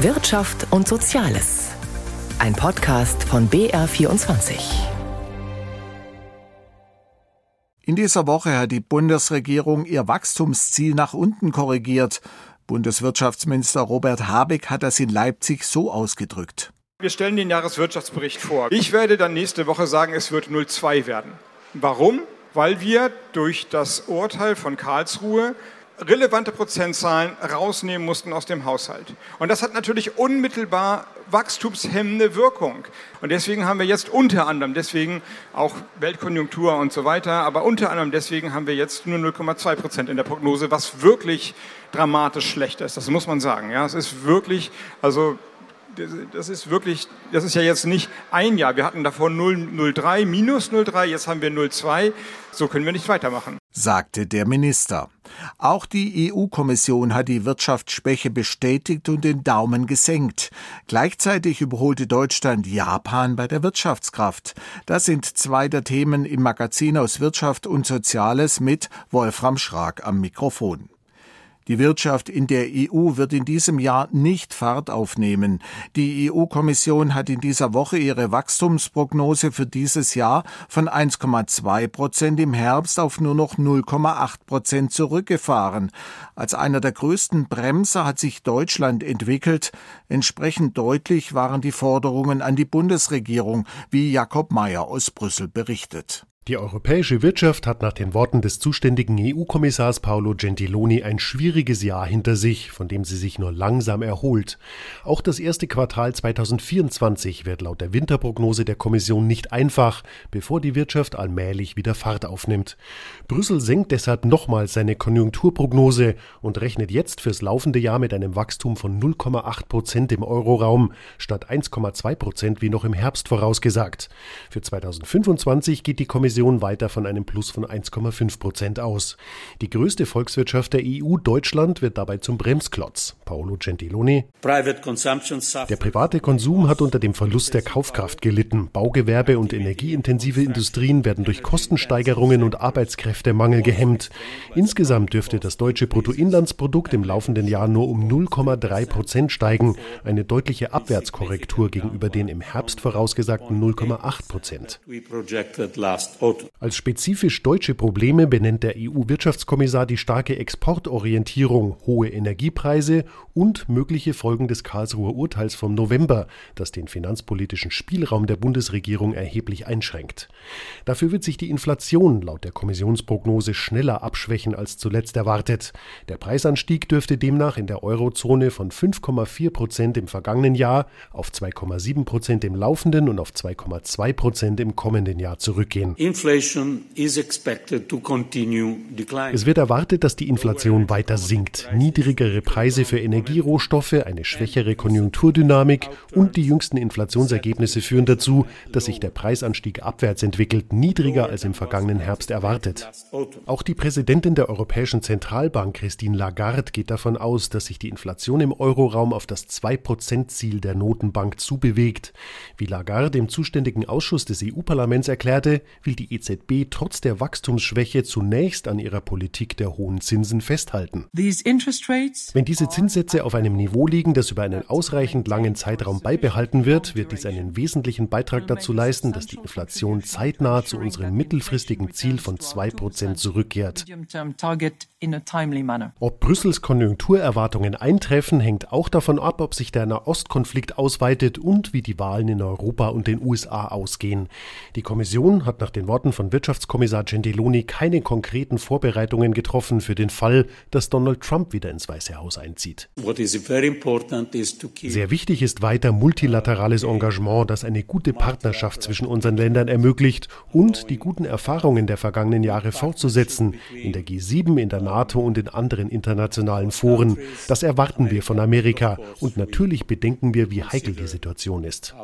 Wirtschaft und Soziales. Ein Podcast von BR24. In dieser Woche hat die Bundesregierung ihr Wachstumsziel nach unten korrigiert. Bundeswirtschaftsminister Robert Habeck hat das in Leipzig so ausgedrückt. Wir stellen den Jahreswirtschaftsbericht vor. Ich werde dann nächste Woche sagen, es wird 0,2 werden. Warum? Weil wir durch das Urteil von Karlsruhe relevante Prozentzahlen rausnehmen mussten aus dem Haushalt. Und das hat natürlich unmittelbar wachstumshemmende Wirkung. Und deswegen haben wir jetzt unter anderem, deswegen auch Weltkonjunktur und so weiter, aber unter anderem deswegen haben wir jetzt nur 0,2 Prozent in der Prognose, was wirklich dramatisch schlecht ist. Das muss man sagen. Ja, es ist wirklich, also das ist wirklich, das ist ja jetzt nicht ein Jahr. Wir hatten davor 0,03, minus 0,3, jetzt haben wir 0,2. So können wir nicht weitermachen. Sagte der Minister. Auch die EU-Kommission hat die Wirtschaftsschwäche bestätigt und den Daumen gesenkt. Gleichzeitig überholte Deutschland Japan bei der Wirtschaftskraft. Das sind zwei der Themen im Magazin aus Wirtschaft und Soziales mit Wolfram Schrag am Mikrofon. Die Wirtschaft in der EU wird in diesem Jahr nicht Fahrt aufnehmen. Die EU-Kommission hat in dieser Woche ihre Wachstumsprognose für dieses Jahr von 1,2 Prozent im Herbst auf nur noch 0,8 Prozent zurückgefahren. Als einer der größten Bremser hat sich Deutschland entwickelt. Entsprechend deutlich waren die Forderungen an die Bundesregierung, wie Jakob Mayer aus Brüssel berichtet. Die europäische Wirtschaft hat nach den Worten des zuständigen EU-Kommissars Paolo Gentiloni ein schwieriges Jahr hinter sich, von dem sie sich nur langsam erholt. Auch das erste Quartal 2024 wird laut der Winterprognose der Kommission nicht einfach, bevor die Wirtschaft allmählich wieder Fahrt aufnimmt. Brüssel senkt deshalb nochmals seine Konjunkturprognose und rechnet jetzt fürs laufende Jahr mit einem Wachstum von 0,8 Prozent im Euroraum statt 1,2 Prozent wie noch im Herbst vorausgesagt. Für 2025 geht die Kommission Kommission weiter von einem Plus von 1,5 Prozent aus. Die größte Volkswirtschaft der EU, Deutschland, wird dabei zum Bremsklotz. Paolo Gentiloni. Der private Konsum hat unter dem Verlust der Kaufkraft gelitten. Baugewerbe und energieintensive Industrien werden durch Kostensteigerungen und Arbeitskräftemangel gehemmt. Insgesamt dürfte das deutsche Bruttoinlandsprodukt im laufenden Jahr nur um 0,3 Prozent steigen, eine deutliche Abwärtskorrektur gegenüber den im Herbst vorausgesagten 0,8 Prozent. Als spezifisch deutsche Probleme benennt der EU-Wirtschaftskommissar die starke Exportorientierung, hohe Energiepreise und mögliche Folgen des Karlsruher Urteils vom November, das den finanzpolitischen Spielraum der Bundesregierung erheblich einschränkt. Dafür wird sich die Inflation laut der Kommissionsprognose schneller abschwächen als zuletzt erwartet. Der Preisanstieg dürfte demnach in der Eurozone von 5,4 Prozent im vergangenen Jahr auf 2,7 Prozent im laufenden und auf 2,2 Prozent im kommenden Jahr zurückgehen. Es wird erwartet, dass die Inflation weiter sinkt. Niedrigere Preise für Energierohstoffe, eine schwächere Konjunkturdynamik und die jüngsten Inflationsergebnisse führen dazu, dass sich der Preisanstieg abwärts entwickelt, niedriger als im vergangenen Herbst erwartet. Auch die Präsidentin der Europäischen Zentralbank, Christine Lagarde, geht davon aus, dass sich die Inflation im Euroraum auf das 2-Prozent-Ziel der Notenbank zubewegt. Wie Lagarde im zuständigen Ausschuss des EU-Parlaments erklärte, will die EZB trotz der Wachstumsschwäche zunächst an ihrer Politik der hohen Zinsen festhalten. Wenn diese Zinssätze auf einem Niveau liegen, das über einen ausreichend langen Zeitraum beibehalten wird, wird dies einen wesentlichen Beitrag dazu leisten, dass die Inflation zeitnah zu unserem mittelfristigen Ziel von 2% zurückkehrt. Ob Brüssels Konjunkturerwartungen eintreffen, hängt auch davon ab, ob sich der Nahostkonflikt ausweitet und wie die Wahlen in Europa und den USA ausgehen. Die Kommission hat nach den Worten von Wirtschaftskommissar Gentiloni keine konkreten Vorbereitungen getroffen für den Fall, dass Donald Trump wieder ins Weiße Haus einzieht. Sehr wichtig ist weiter multilaterales Engagement, das eine gute Partnerschaft zwischen unseren Ländern ermöglicht und die guten Erfahrungen der vergangenen Jahre fortzusetzen, in der G7, in der NATO und in anderen internationalen Foren. Das erwarten wir von Amerika und natürlich bedenken wir, wie heikel die Situation ist.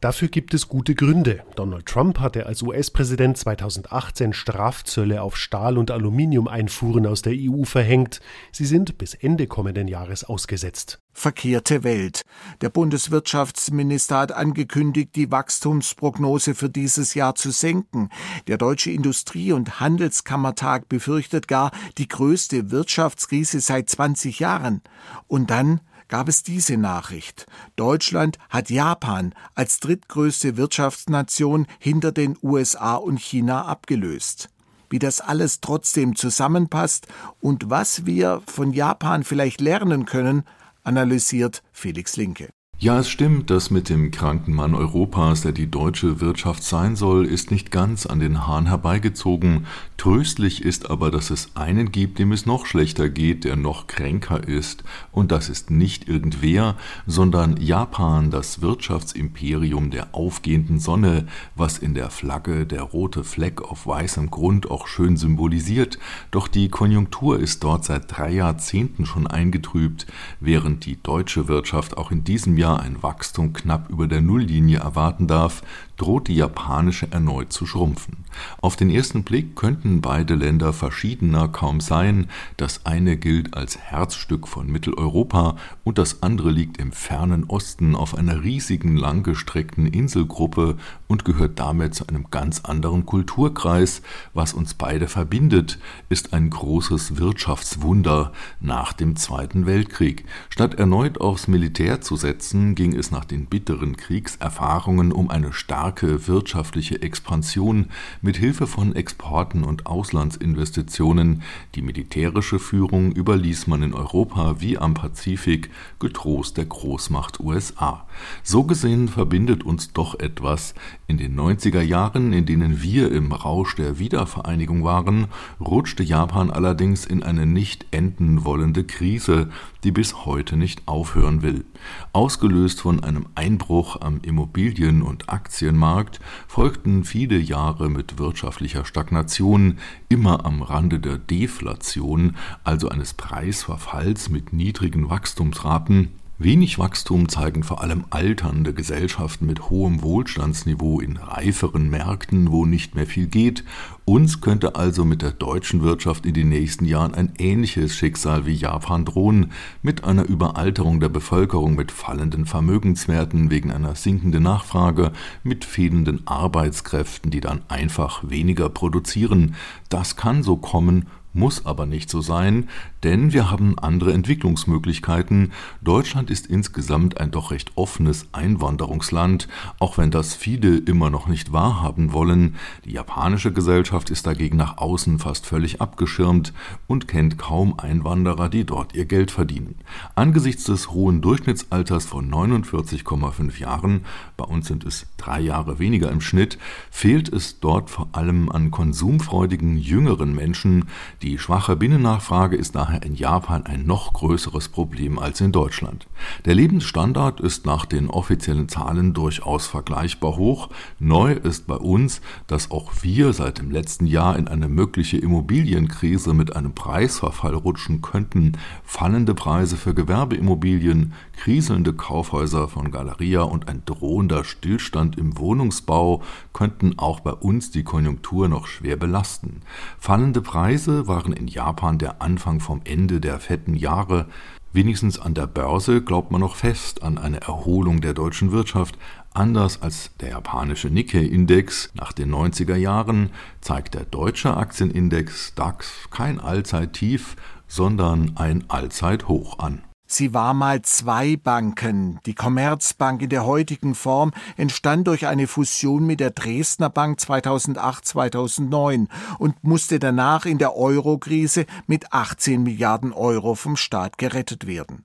Dafür gibt es gute Gründe. Donald Donald Trump hatte als US-Präsident 2018 Strafzölle auf Stahl- und Aluminiumeinfuhren aus der EU verhängt. Sie sind bis Ende kommenden Jahres ausgesetzt. Verkehrte Welt. Der Bundeswirtschaftsminister hat angekündigt, die Wachstumsprognose für dieses Jahr zu senken. Der Deutsche Industrie- und Handelskammertag befürchtet gar die größte Wirtschaftskrise seit 20 Jahren. Und dann gab es diese Nachricht. Deutschland hat Japan als drittgrößte Wirtschaftsnation hinter den USA und China abgelöst. Wie das alles trotzdem zusammenpasst und was wir von Japan vielleicht lernen können, analysiert Felix Linke. Ja, es stimmt, das mit dem kranken Mann Europas, der die deutsche Wirtschaft sein soll, ist nicht ganz an den Haaren herbeigezogen. Tröstlich ist aber, dass es einen gibt, dem es noch schlechter geht, der noch kränker ist. Und das ist nicht irgendwer, sondern Japan, das Wirtschaftsimperium der aufgehenden Sonne, was in der Flagge der rote Fleck auf weißem Grund auch schön symbolisiert. Doch die Konjunktur ist dort seit drei Jahrzehnten schon eingetrübt, während die deutsche Wirtschaft auch in diesem Jahr Jahr ein Wachstum knapp über der Nulllinie erwarten darf, droht die japanische erneut zu schrumpfen. Auf den ersten Blick könnten beide Länder verschiedener kaum sein, das eine gilt als Herzstück von Mitteleuropa und das andere liegt im fernen Osten auf einer riesigen langgestreckten Inselgruppe und gehört damit zu einem ganz anderen Kulturkreis. Was uns beide verbindet, ist ein großes Wirtschaftswunder nach dem Zweiten Weltkrieg. Statt erneut aufs Militär zu setzen, ging es nach den bitteren Kriegserfahrungen um eine starke starke wirtschaftliche Expansion mit Hilfe von Exporten und Auslandsinvestitionen. Die militärische Führung überließ man in Europa wie am Pazifik getrost der Großmacht USA. So gesehen verbindet uns doch etwas. In den 90er Jahren, in denen wir im Rausch der Wiedervereinigung waren, rutschte Japan allerdings in eine nicht enden wollende Krise, die bis heute nicht aufhören will. Ausgelöst von einem Einbruch am Immobilien- und Aktienmarkt folgten viele Jahre mit wirtschaftlicher Stagnation, immer am Rande der Deflation, also eines Preisverfalls mit niedrigen Wachstumsraten, Wenig Wachstum zeigen vor allem alternde Gesellschaften mit hohem Wohlstandsniveau in reiferen Märkten, wo nicht mehr viel geht. Uns könnte also mit der deutschen Wirtschaft in den nächsten Jahren ein ähnliches Schicksal wie Japan drohen, mit einer Überalterung der Bevölkerung, mit fallenden Vermögenswerten wegen einer sinkenden Nachfrage, mit fehlenden Arbeitskräften, die dann einfach weniger produzieren. Das kann so kommen muss aber nicht so sein, denn wir haben andere Entwicklungsmöglichkeiten. Deutschland ist insgesamt ein doch recht offenes Einwanderungsland, auch wenn das viele immer noch nicht wahrhaben wollen. Die japanische Gesellschaft ist dagegen nach außen fast völlig abgeschirmt und kennt kaum Einwanderer, die dort ihr Geld verdienen. Angesichts des hohen Durchschnittsalters von 49,5 Jahren, bei uns sind es drei Jahre weniger im Schnitt, fehlt es dort vor allem an konsumfreudigen jüngeren Menschen, die schwache Binnennachfrage ist daher in Japan ein noch größeres Problem als in Deutschland. Der Lebensstandard ist nach den offiziellen Zahlen durchaus vergleichbar hoch. Neu ist bei uns, dass auch wir seit dem letzten Jahr in eine mögliche Immobilienkrise mit einem Preisverfall rutschen könnten. Fallende Preise für Gewerbeimmobilien, kriselnde Kaufhäuser von Galeria und ein drohender Stillstand im Wohnungsbau könnten auch bei uns die Konjunktur noch schwer belasten. Fallende Preise waren in Japan der Anfang vom Ende der fetten Jahre. Wenigstens an der Börse glaubt man noch fest an eine Erholung der deutschen Wirtschaft. Anders als der japanische Nikkei-Index nach den 90er Jahren zeigt der deutsche Aktienindex DAX kein Allzeittief, sondern ein Allzeithoch an. Sie war mal zwei Banken. Die Commerzbank in der heutigen Form entstand durch eine Fusion mit der Dresdner Bank 2008-2009 und musste danach in der Eurokrise mit 18 Milliarden Euro vom Staat gerettet werden.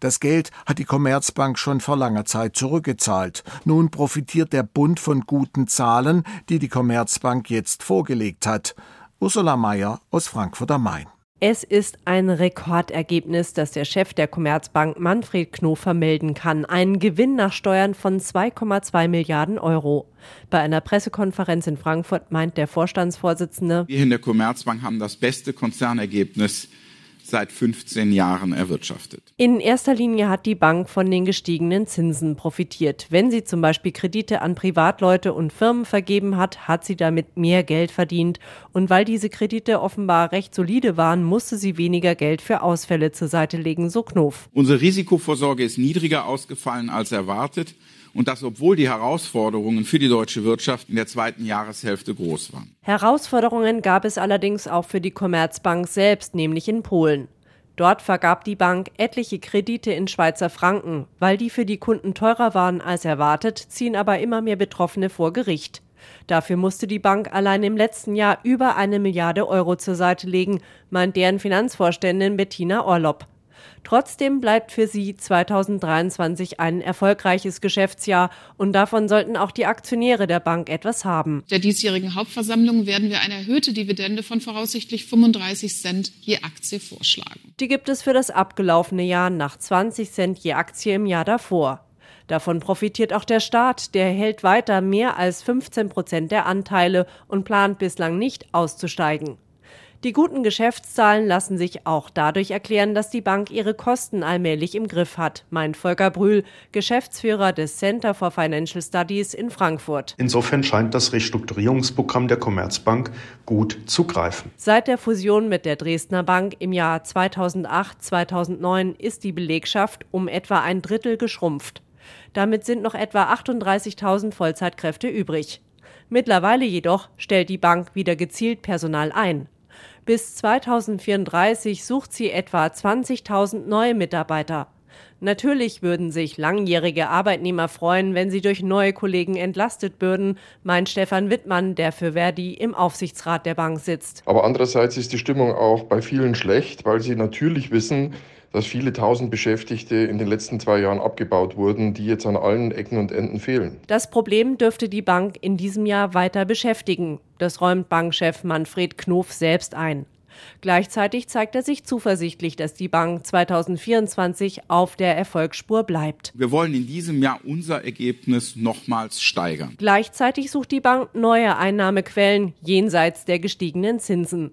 Das Geld hat die Commerzbank schon vor langer Zeit zurückgezahlt. Nun profitiert der Bund von guten Zahlen, die die Commerzbank jetzt vorgelegt hat. Ursula Mayer aus Frankfurt am Main. Es ist ein Rekordergebnis, das der Chef der Commerzbank Manfred Knof vermelden kann. Ein Gewinn nach Steuern von 2,2 Milliarden Euro. Bei einer Pressekonferenz in Frankfurt meint der Vorstandsvorsitzende, Wir in der Commerzbank haben das beste Konzernergebnis seit 15 Jahren erwirtschaftet. In erster Linie hat die Bank von den gestiegenen Zinsen profitiert. Wenn sie zum Beispiel Kredite an Privatleute und Firmen vergeben hat, hat sie damit mehr Geld verdient. Und weil diese Kredite offenbar recht solide waren, musste sie weniger Geld für Ausfälle zur Seite legen, so Knof. Unsere Risikovorsorge ist niedriger ausgefallen als erwartet und das obwohl die Herausforderungen für die deutsche Wirtschaft in der zweiten Jahreshälfte groß waren. Herausforderungen gab es allerdings auch für die Commerzbank selbst, nämlich in Polen. Dort vergab die Bank etliche Kredite in Schweizer Franken. Weil die für die Kunden teurer waren als erwartet, ziehen aber immer mehr Betroffene vor Gericht. Dafür musste die Bank allein im letzten Jahr über eine Milliarde Euro zur Seite legen, meint deren Finanzvorständin Bettina Orlopp. Trotzdem bleibt für sie 2023 ein erfolgreiches Geschäftsjahr und davon sollten auch die Aktionäre der Bank etwas haben. Der diesjährigen Hauptversammlung werden wir eine erhöhte Dividende von voraussichtlich 35 Cent je Aktie vorschlagen. Die gibt es für das abgelaufene Jahr nach 20 Cent je Aktie im Jahr davor. Davon profitiert auch der Staat, der hält weiter mehr als 15 Prozent der Anteile und plant bislang nicht auszusteigen. Die guten Geschäftszahlen lassen sich auch dadurch erklären, dass die Bank ihre Kosten allmählich im Griff hat, meint Volker Brühl, Geschäftsführer des Center for Financial Studies in Frankfurt. Insofern scheint das Restrukturierungsprogramm der Commerzbank gut zu greifen. Seit der Fusion mit der Dresdner Bank im Jahr 2008-2009 ist die Belegschaft um etwa ein Drittel geschrumpft. Damit sind noch etwa 38.000 Vollzeitkräfte übrig. Mittlerweile jedoch stellt die Bank wieder gezielt Personal ein. Bis 2034 sucht sie etwa 20.000 neue Mitarbeiter. Natürlich würden sich langjährige Arbeitnehmer freuen, wenn sie durch neue Kollegen entlastet würden, meint Stefan Wittmann, der für Verdi im Aufsichtsrat der Bank sitzt. Aber andererseits ist die Stimmung auch bei vielen schlecht, weil sie natürlich wissen, dass viele tausend Beschäftigte in den letzten zwei Jahren abgebaut wurden, die jetzt an allen Ecken und Enden fehlen. Das Problem dürfte die Bank in diesem Jahr weiter beschäftigen. Das räumt Bankchef Manfred Knof selbst ein. Gleichzeitig zeigt er sich zuversichtlich, dass die Bank 2024 auf der Erfolgsspur bleibt. Wir wollen in diesem Jahr unser Ergebnis nochmals steigern. Gleichzeitig sucht die Bank neue Einnahmequellen jenseits der gestiegenen Zinsen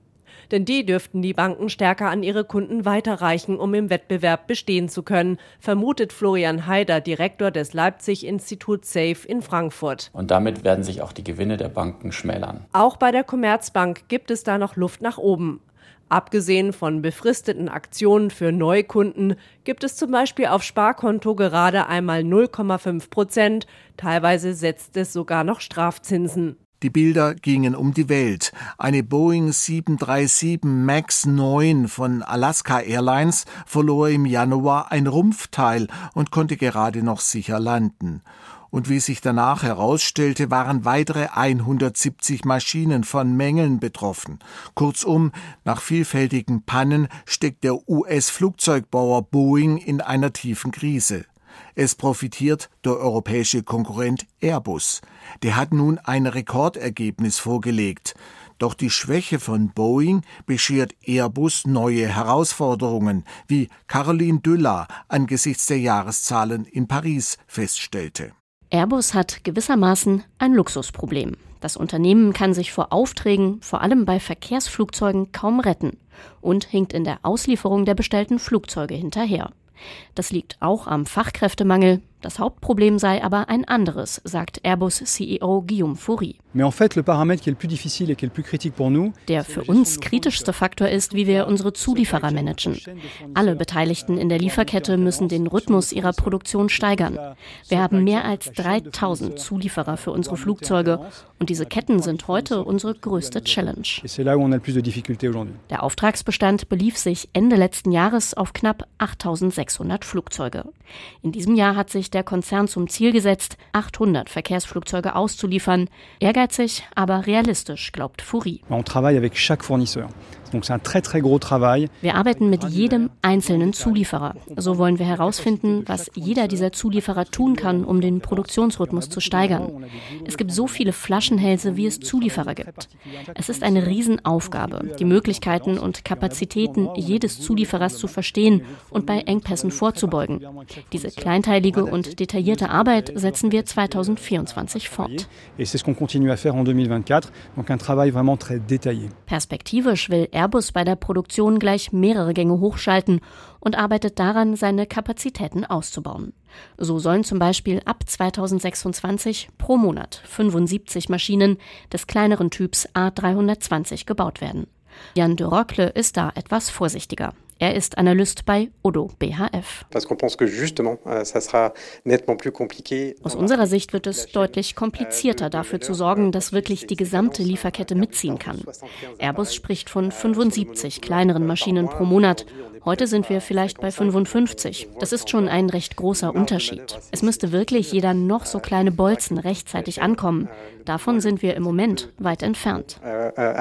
denn die dürften die Banken stärker an ihre Kunden weiterreichen, um im Wettbewerb bestehen zu können, vermutet Florian Haider, Direktor des Leipzig-Instituts SAFE in Frankfurt. Und damit werden sich auch die Gewinne der Banken schmälern. Auch bei der Commerzbank gibt es da noch Luft nach oben. Abgesehen von befristeten Aktionen für Neukunden gibt es zum Beispiel auf Sparkonto gerade einmal 0,5 Prozent. Teilweise setzt es sogar noch Strafzinsen. Die Bilder gingen um die Welt. Eine Boeing 737 MAX 9 von Alaska Airlines verlor im Januar ein Rumpfteil und konnte gerade noch sicher landen. Und wie sich danach herausstellte, waren weitere 170 Maschinen von Mängeln betroffen. Kurzum, nach vielfältigen Pannen steckt der US-Flugzeugbauer Boeing in einer tiefen Krise. Es profitiert der europäische Konkurrent Airbus. Der hat nun ein Rekordergebnis vorgelegt. Doch die Schwäche von Boeing beschert Airbus neue Herausforderungen, wie Caroline Düller angesichts der Jahreszahlen in Paris feststellte. Airbus hat gewissermaßen ein Luxusproblem. Das Unternehmen kann sich vor Aufträgen, vor allem bei Verkehrsflugzeugen, kaum retten und hinkt in der Auslieferung der bestellten Flugzeuge hinterher. Das liegt auch am Fachkräftemangel, das Hauptproblem sei aber ein anderes, sagt Airbus CEO Guillaume Faury. Der für uns kritischste Faktor ist, wie wir unsere Zulieferer managen. Alle Beteiligten in der Lieferkette müssen den Rhythmus ihrer Produktion steigern. Wir haben mehr als 3000 Zulieferer für unsere Flugzeuge und diese Ketten sind heute unsere größte Challenge. Der Auftragsbestand belief sich Ende letzten Jahres auf knapp 8600 Flugzeuge. In diesem Jahr hat sich der Konzern zum Ziel gesetzt, 800 Verkehrsflugzeuge auszuliefern. Ehrgeizig, aber realistisch, glaubt Fourie. On travaille avec chaque fournisseur. Wir arbeiten mit jedem einzelnen Zulieferer. So wollen wir herausfinden, was jeder dieser Zulieferer tun kann, um den Produktionsrhythmus zu steigern. Es gibt so viele Flaschenhälse, wie es Zulieferer gibt. Es ist eine Riesenaufgabe, die Möglichkeiten und Kapazitäten jedes Zulieferers zu verstehen und bei Engpässen vorzubeugen. Diese kleinteilige und detaillierte Arbeit setzen wir 2024 fort. Perspektivisch will Airbus bei der Produktion gleich mehrere Gänge hochschalten und arbeitet daran, seine Kapazitäten auszubauen. So sollen zum Beispiel ab 2026 pro Monat 75 Maschinen des kleineren Typs A320 gebaut werden. Jan de Rockle ist da etwas vorsichtiger. Er ist Analyst bei Odo BHF. Euh, Aus unserer Sicht wird es deutlich komplizierter, dafür zu sorgen, dass wirklich die gesamte Lieferkette mitziehen kann. Airbus spricht von 75 kleineren Maschinen pro Monat. Heute sind wir vielleicht bei 55. Das ist schon ein recht großer Unterschied. Es müsste wirklich jeder noch so kleine Bolzen rechtzeitig ankommen. Davon sind wir im Moment weit entfernt. Euh, euh,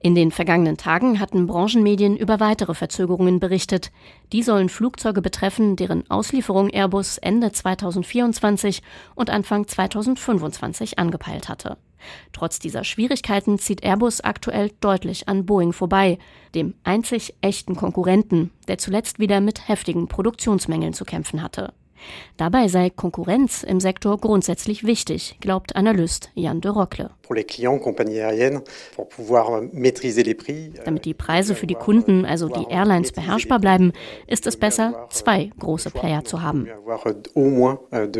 In den vergangenen Tagen hatten Branchenmedien über weitere Verzögerungen berichtet. Die sollen Flugzeuge betreffen, deren Auslieferung Airbus Ende 2024 und Anfang 2025 angepeilt hatte. Trotz dieser Schwierigkeiten zieht Airbus aktuell deutlich an Boeing vorbei, dem einzig echten Konkurrenten, der zuletzt wieder mit heftigen Produktionsmängeln zu kämpfen hatte. Dabei sei Konkurrenz im Sektor grundsätzlich wichtig, glaubt Analyst Jan de Rockle. Euh, Damit die Preise für die Kunden, also die Airlines, beherrschbar bleiben, ist es besser, zwei große Player zu haben. Euh, euh,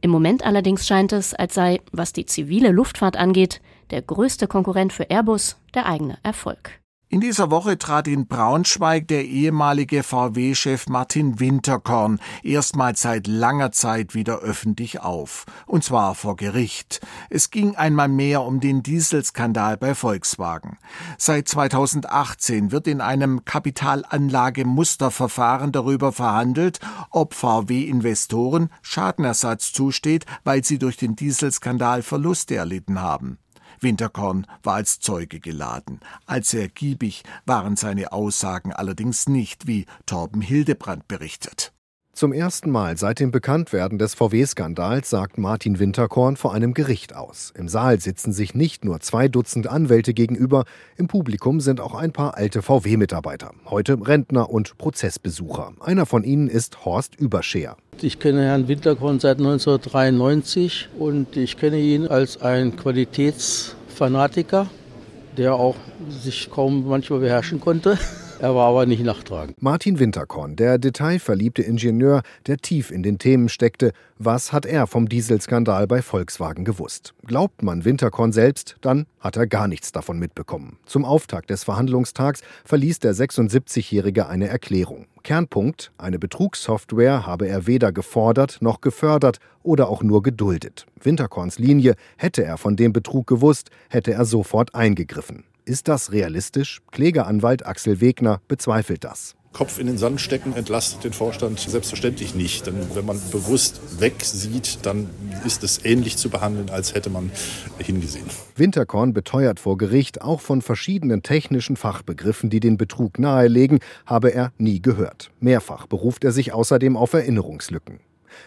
Im Moment allerdings scheint es, als sei, was die zivile Luftfahrt angeht, der größte Konkurrent für Airbus der eigene Erfolg. In dieser Woche trat in Braunschweig der ehemalige VW-Chef Martin Winterkorn erstmals seit langer Zeit wieder öffentlich auf. Und zwar vor Gericht. Es ging einmal mehr um den Dieselskandal bei Volkswagen. Seit 2018 wird in einem Kapitalanlagemusterverfahren darüber verhandelt, ob VW-Investoren Schadenersatz zusteht, weil sie durch den Dieselskandal Verluste erlitten haben. Winterkorn war als Zeuge geladen. Als ergiebig waren seine Aussagen allerdings nicht, wie Torben Hildebrand berichtet. Zum ersten Mal seit dem Bekanntwerden des VW-Skandals sagt Martin Winterkorn vor einem Gericht aus. Im Saal sitzen sich nicht nur zwei Dutzend Anwälte gegenüber, im Publikum sind auch ein paar alte VW-Mitarbeiter, heute Rentner und Prozessbesucher. Einer von ihnen ist Horst Überscheer. Ich kenne Herrn Winterkorn seit 1993 und ich kenne ihn als ein Qualitätsfanatiker, der auch sich kaum manchmal beherrschen konnte. Er war aber nicht nachtragend. Martin Winterkorn, der detailverliebte Ingenieur, der tief in den Themen steckte. Was hat er vom Dieselskandal bei Volkswagen gewusst? Glaubt man Winterkorn selbst, dann hat er gar nichts davon mitbekommen. Zum Auftakt des Verhandlungstags verließ der 76-Jährige eine Erklärung. Kernpunkt, eine Betrugssoftware habe er weder gefordert noch gefördert oder auch nur geduldet. Winterkorns Linie, hätte er von dem Betrug gewusst, hätte er sofort eingegriffen. Ist das realistisch? Klägeranwalt Axel Wegner bezweifelt das. Kopf in den Sand stecken entlastet den Vorstand selbstverständlich nicht. Denn wenn man bewusst wegsieht, dann ist es ähnlich zu behandeln, als hätte man hingesehen. Winterkorn beteuert vor Gericht, auch von verschiedenen technischen Fachbegriffen, die den Betrug nahelegen, habe er nie gehört. Mehrfach beruft er sich außerdem auf Erinnerungslücken.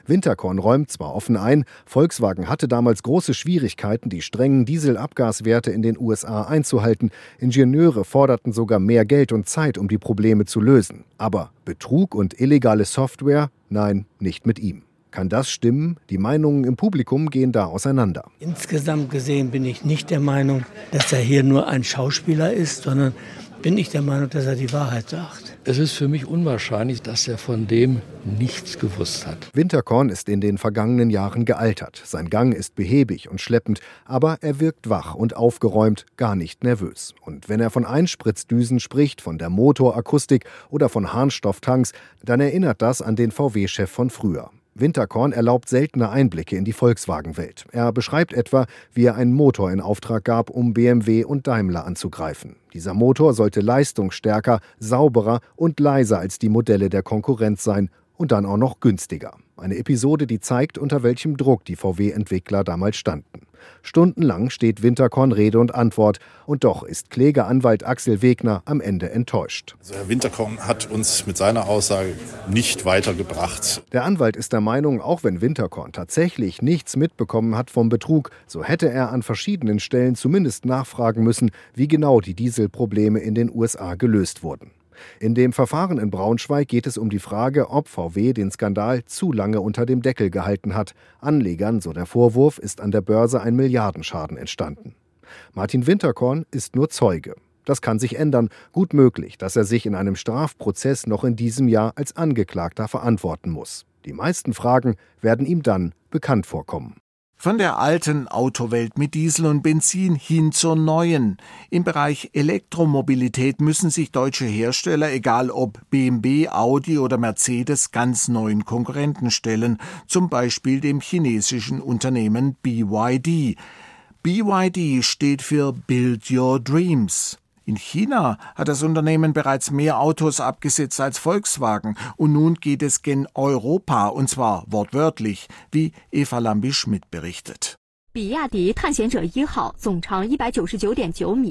Winterkorn räumt zwar offen ein, Volkswagen hatte damals große Schwierigkeiten, die strengen Dieselabgaswerte in den USA einzuhalten. Ingenieure forderten sogar mehr Geld und Zeit, um die Probleme zu lösen. Aber Betrug und illegale Software? Nein, nicht mit ihm. Kann das stimmen? Die Meinungen im Publikum gehen da auseinander. Insgesamt gesehen bin ich nicht der Meinung, dass er hier nur ein Schauspieler ist, sondern bin ich der Meinung, dass er die Wahrheit sagt. Es ist für mich unwahrscheinlich, dass er von dem nichts gewusst hat. Winterkorn ist in den vergangenen Jahren gealtert. Sein Gang ist behäbig und schleppend, aber er wirkt wach und aufgeräumt, gar nicht nervös. Und wenn er von Einspritzdüsen spricht, von der Motorakustik oder von Harnstofftanks, dann erinnert das an den VW-Chef von früher. Winterkorn erlaubt seltene Einblicke in die Volkswagen-Welt. Er beschreibt etwa, wie er einen Motor in Auftrag gab, um BMW und Daimler anzugreifen. Dieser Motor sollte leistungsstärker, sauberer und leiser als die Modelle der Konkurrenz sein und dann auch noch günstiger. Eine Episode, die zeigt, unter welchem Druck die VW-Entwickler damals standen. Stundenlang steht Winterkorn Rede und Antwort. Und doch ist Klägeranwalt Axel Wegner am Ende enttäuscht. Also Herr Winterkorn hat uns mit seiner Aussage nicht weitergebracht. Der Anwalt ist der Meinung, auch wenn Winterkorn tatsächlich nichts mitbekommen hat vom Betrug, so hätte er an verschiedenen Stellen zumindest nachfragen müssen, wie genau die Dieselprobleme in den USA gelöst wurden. In dem Verfahren in Braunschweig geht es um die Frage, ob VW den Skandal zu lange unter dem Deckel gehalten hat. Anlegern, so der Vorwurf, ist an der Börse ein Milliardenschaden entstanden. Martin Winterkorn ist nur Zeuge. Das kann sich ändern. Gut möglich, dass er sich in einem Strafprozess noch in diesem Jahr als Angeklagter verantworten muss. Die meisten Fragen werden ihm dann bekannt vorkommen. Von der alten Autowelt mit Diesel und Benzin hin zur neuen. Im Bereich Elektromobilität müssen sich deutsche Hersteller, egal ob BMW, Audi oder Mercedes, ganz neuen Konkurrenten stellen, zum Beispiel dem chinesischen Unternehmen BYD. BYD steht für Build Your Dreams. In China hat das Unternehmen bereits mehr Autos abgesetzt als Volkswagen und nun geht es gen Europa und zwar wortwörtlich, wie Eva Lambi-Schmidt berichtet.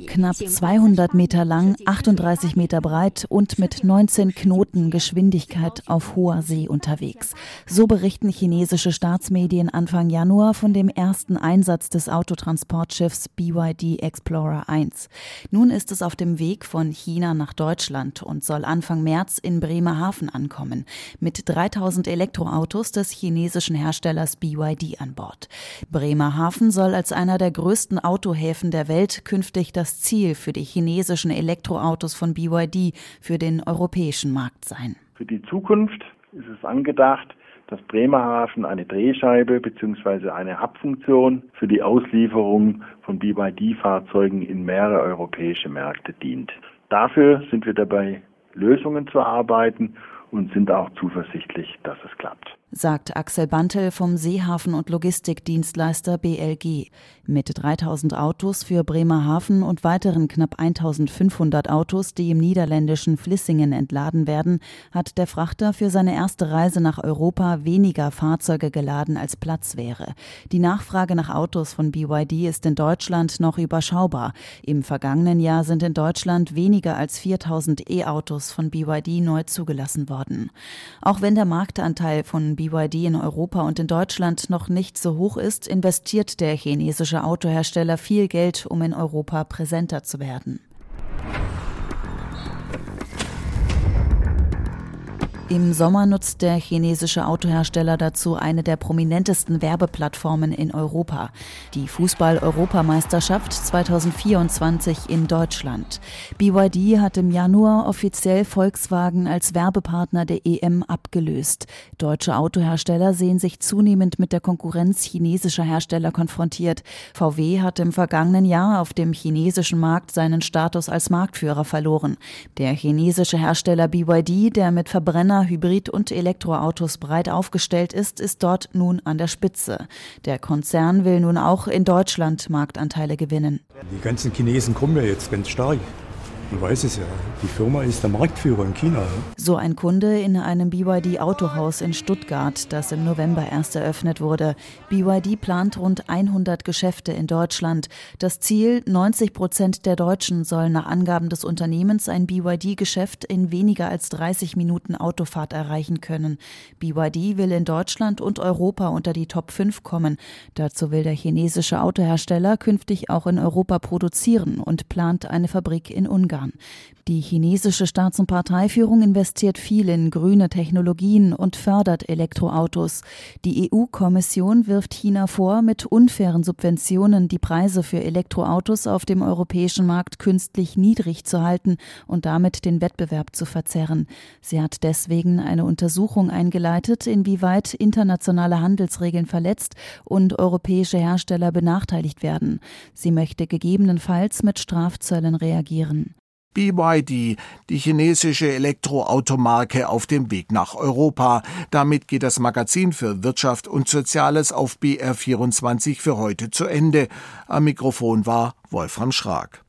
Knapp 200 Meter lang, 38 Meter breit und mit 19 Knoten Geschwindigkeit auf hoher See unterwegs. So berichten chinesische Staatsmedien Anfang Januar von dem ersten Einsatz des Autotransportschiffs BYD Explorer 1. Nun ist es auf dem Weg von China nach Deutschland und soll Anfang März in Bremerhaven ankommen. Mit 3000 Elektroautos des chinesischen Herstellers BYD an Bord. Bremerhaven Bremerhaven soll als einer der größten Autohäfen der Welt künftig das Ziel für die chinesischen Elektroautos von BYD für den europäischen Markt sein. Für die Zukunft ist es angedacht, dass Bremerhaven eine Drehscheibe bzw. eine Hubfunktion für die Auslieferung von BYD-Fahrzeugen in mehrere europäische Märkte dient. Dafür sind wir dabei, Lösungen zu erarbeiten und sind auch zuversichtlich, dass es klappt sagt Axel Bantel vom Seehafen- und Logistikdienstleister BLG. Mit 3000 Autos für Bremerhaven und weiteren knapp 1500 Autos, die im niederländischen Flissingen entladen werden, hat der Frachter für seine erste Reise nach Europa weniger Fahrzeuge geladen als Platz wäre. Die Nachfrage nach Autos von BYD ist in Deutschland noch überschaubar. Im vergangenen Jahr sind in Deutschland weniger als 4000 E-Autos von BYD neu zugelassen worden. Auch wenn der Marktanteil von BYD in Europa und in Deutschland noch nicht so hoch ist, investiert der chinesische Autohersteller viel Geld, um in Europa präsenter zu werden. Im Sommer nutzt der chinesische Autohersteller dazu eine der prominentesten Werbeplattformen in Europa, die Fußball-Europameisterschaft 2024 in Deutschland. BYD hat im Januar offiziell Volkswagen als Werbepartner der EM abgelöst. Deutsche Autohersteller sehen sich zunehmend mit der Konkurrenz chinesischer Hersteller konfrontiert. VW hat im vergangenen Jahr auf dem chinesischen Markt seinen Status als Marktführer verloren. Der chinesische Hersteller BYD, der mit Verbrenner Verbrenner, Hybrid- und Elektroautos breit aufgestellt ist, ist dort nun an der Spitze. Der Konzern will nun auch in Deutschland Marktanteile gewinnen. Die ganzen Chinesen kommen ja jetzt ganz stark. Man weiß es ja. Die Firma ist der Marktführer in China. So ein Kunde in einem BYD Autohaus in Stuttgart, das im November erst eröffnet wurde. BYD plant rund 100 Geschäfte in Deutschland. Das Ziel, 90 Prozent der Deutschen sollen nach Angaben des Unternehmens ein BYD-Geschäft in weniger als 30 Minuten Autofahrt erreichen können. BYD will in Deutschland und Europa unter die Top 5 kommen. Dazu will der chinesische Autohersteller künftig auch in Europa produzieren und plant eine Fabrik in Ungarn. Ungarn. Die chinesische Staats- und Parteiführung investiert viel in grüne Technologien und fördert Elektroautos. Die EU-Kommission wirft China vor, mit unfairen Subventionen die Preise für Elektroautos auf dem europäischen Markt künstlich niedrig zu halten und damit den Wettbewerb zu verzerren. Sie hat deswegen eine Untersuchung eingeleitet, inwieweit internationale Handelsregeln verletzt und europäische Hersteller benachteiligt werden. Sie möchte gegebenenfalls mit Strafzöllen reagieren. BYD, die chinesische Elektroautomarke auf dem Weg nach Europa. Damit geht das Magazin für Wirtschaft und Soziales auf BR24 für heute zu Ende. Am Mikrofon war Wolfram Schrag.